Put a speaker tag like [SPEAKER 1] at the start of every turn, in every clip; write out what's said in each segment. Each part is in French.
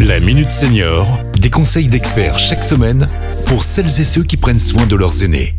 [SPEAKER 1] La Minute Senior, des conseils d'experts chaque semaine pour celles et ceux qui prennent soin de leurs aînés.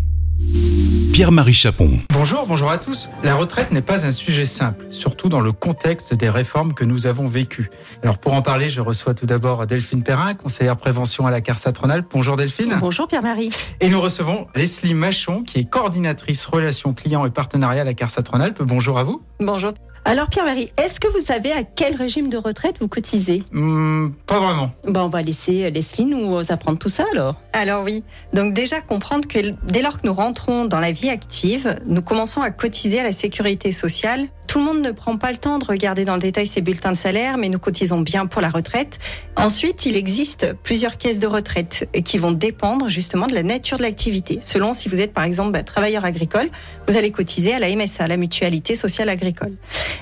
[SPEAKER 1] Pierre-Marie Chapon.
[SPEAKER 2] Bonjour, bonjour à tous. La retraite n'est pas un sujet simple, surtout dans le contexte des réformes que nous avons vécues. Alors pour en parler, je reçois tout d'abord Delphine Perrin, conseillère prévention à la CARSAT Rhône-Alpes. Bonjour Delphine.
[SPEAKER 3] Bonjour Pierre-Marie.
[SPEAKER 2] Et nous recevons Leslie Machon, qui est coordinatrice relations clients et partenariat à la CARSAT Rhône-Alpes. Bonjour à vous.
[SPEAKER 3] Bonjour. Alors Pierre-Marie, est-ce que vous savez à quel régime de retraite vous cotisez?
[SPEAKER 2] Hmm, Pas vraiment.
[SPEAKER 3] Bon, on va laisser Leslie nous apprendre tout ça alors.
[SPEAKER 4] Alors oui, donc déjà comprendre que dès lors que nous rentrons dans la vie active, nous commençons à cotiser à la sécurité sociale. Tout le monde ne prend pas le temps de regarder dans le détail ses bulletins de salaire, mais nous cotisons bien pour la retraite. Ensuite, il existe plusieurs caisses de retraite qui vont dépendre justement de la nature de l'activité. Selon si vous êtes par exemple bah, travailleur agricole, vous allez cotiser à la MSA, la Mutualité Sociale Agricole.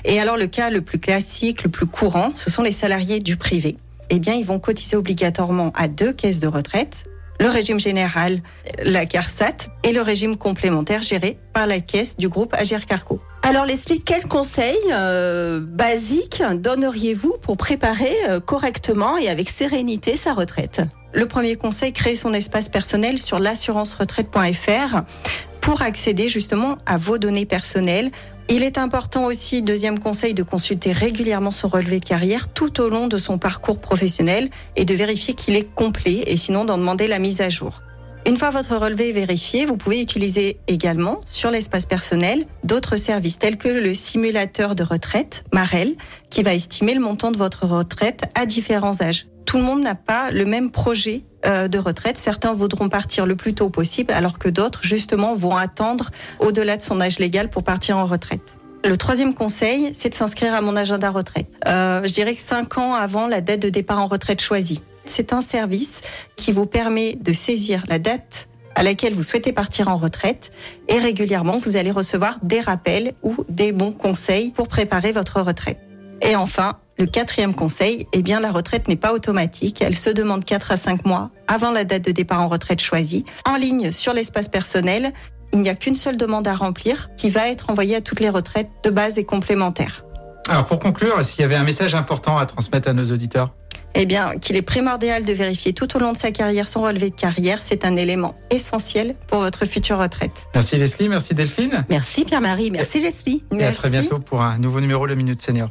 [SPEAKER 4] Et alors le cas le plus classique, le plus courant, ce sont les salariés du privé. Eh bien, ils vont cotiser obligatoirement à deux caisses de retraite, le régime général, la CARSAT, et le régime complémentaire géré par la caisse du groupe Agir Carco.
[SPEAKER 3] Alors Leslie, quels conseils euh, basiques donneriez-vous pour préparer euh, correctement et avec sérénité sa retraite?
[SPEAKER 4] Le premier conseil, créer son espace personnel sur l'assurance-retraite.fr pour accéder justement à vos données personnelles. Il est important aussi, deuxième conseil, de consulter régulièrement son relevé de carrière tout au long de son parcours professionnel et de vérifier qu'il est complet et sinon d'en demander la mise à jour. Une fois votre relevé vérifié, vous pouvez utiliser également sur l'espace personnel d'autres services tels que le simulateur de retraite, Marel, qui va estimer le montant de votre retraite à différents âges. Tout le monde n'a pas le même projet euh, de retraite. Certains voudront partir le plus tôt possible, alors que d'autres, justement, vont attendre au-delà de son âge légal pour partir en retraite. Le troisième conseil, c'est de s'inscrire à mon agenda retraite. Euh, je dirais que cinq ans avant la date de départ en retraite choisie. C'est un service qui vous permet de saisir la date à laquelle vous souhaitez partir en retraite et régulièrement vous allez recevoir des rappels ou des bons conseils pour préparer votre retraite. Et enfin, le quatrième conseil, eh bien la retraite n'est pas automatique, elle se demande 4 à 5 mois avant la date de départ en retraite choisie. En ligne sur l'espace personnel, il n'y a qu'une seule demande à remplir qui va être envoyée à toutes les retraites de base et complémentaires.
[SPEAKER 2] Alors pour conclure, s'il y avait un message important à transmettre à nos auditeurs?
[SPEAKER 4] Eh bien, qu'il est primordial de vérifier tout au long de sa carrière son relevé de carrière, c'est un élément essentiel pour votre future retraite.
[SPEAKER 2] Merci Leslie, merci Delphine.
[SPEAKER 3] Merci Pierre-Marie, merci Leslie.
[SPEAKER 2] Et à très bientôt pour un nouveau numéro Le Minute Senior.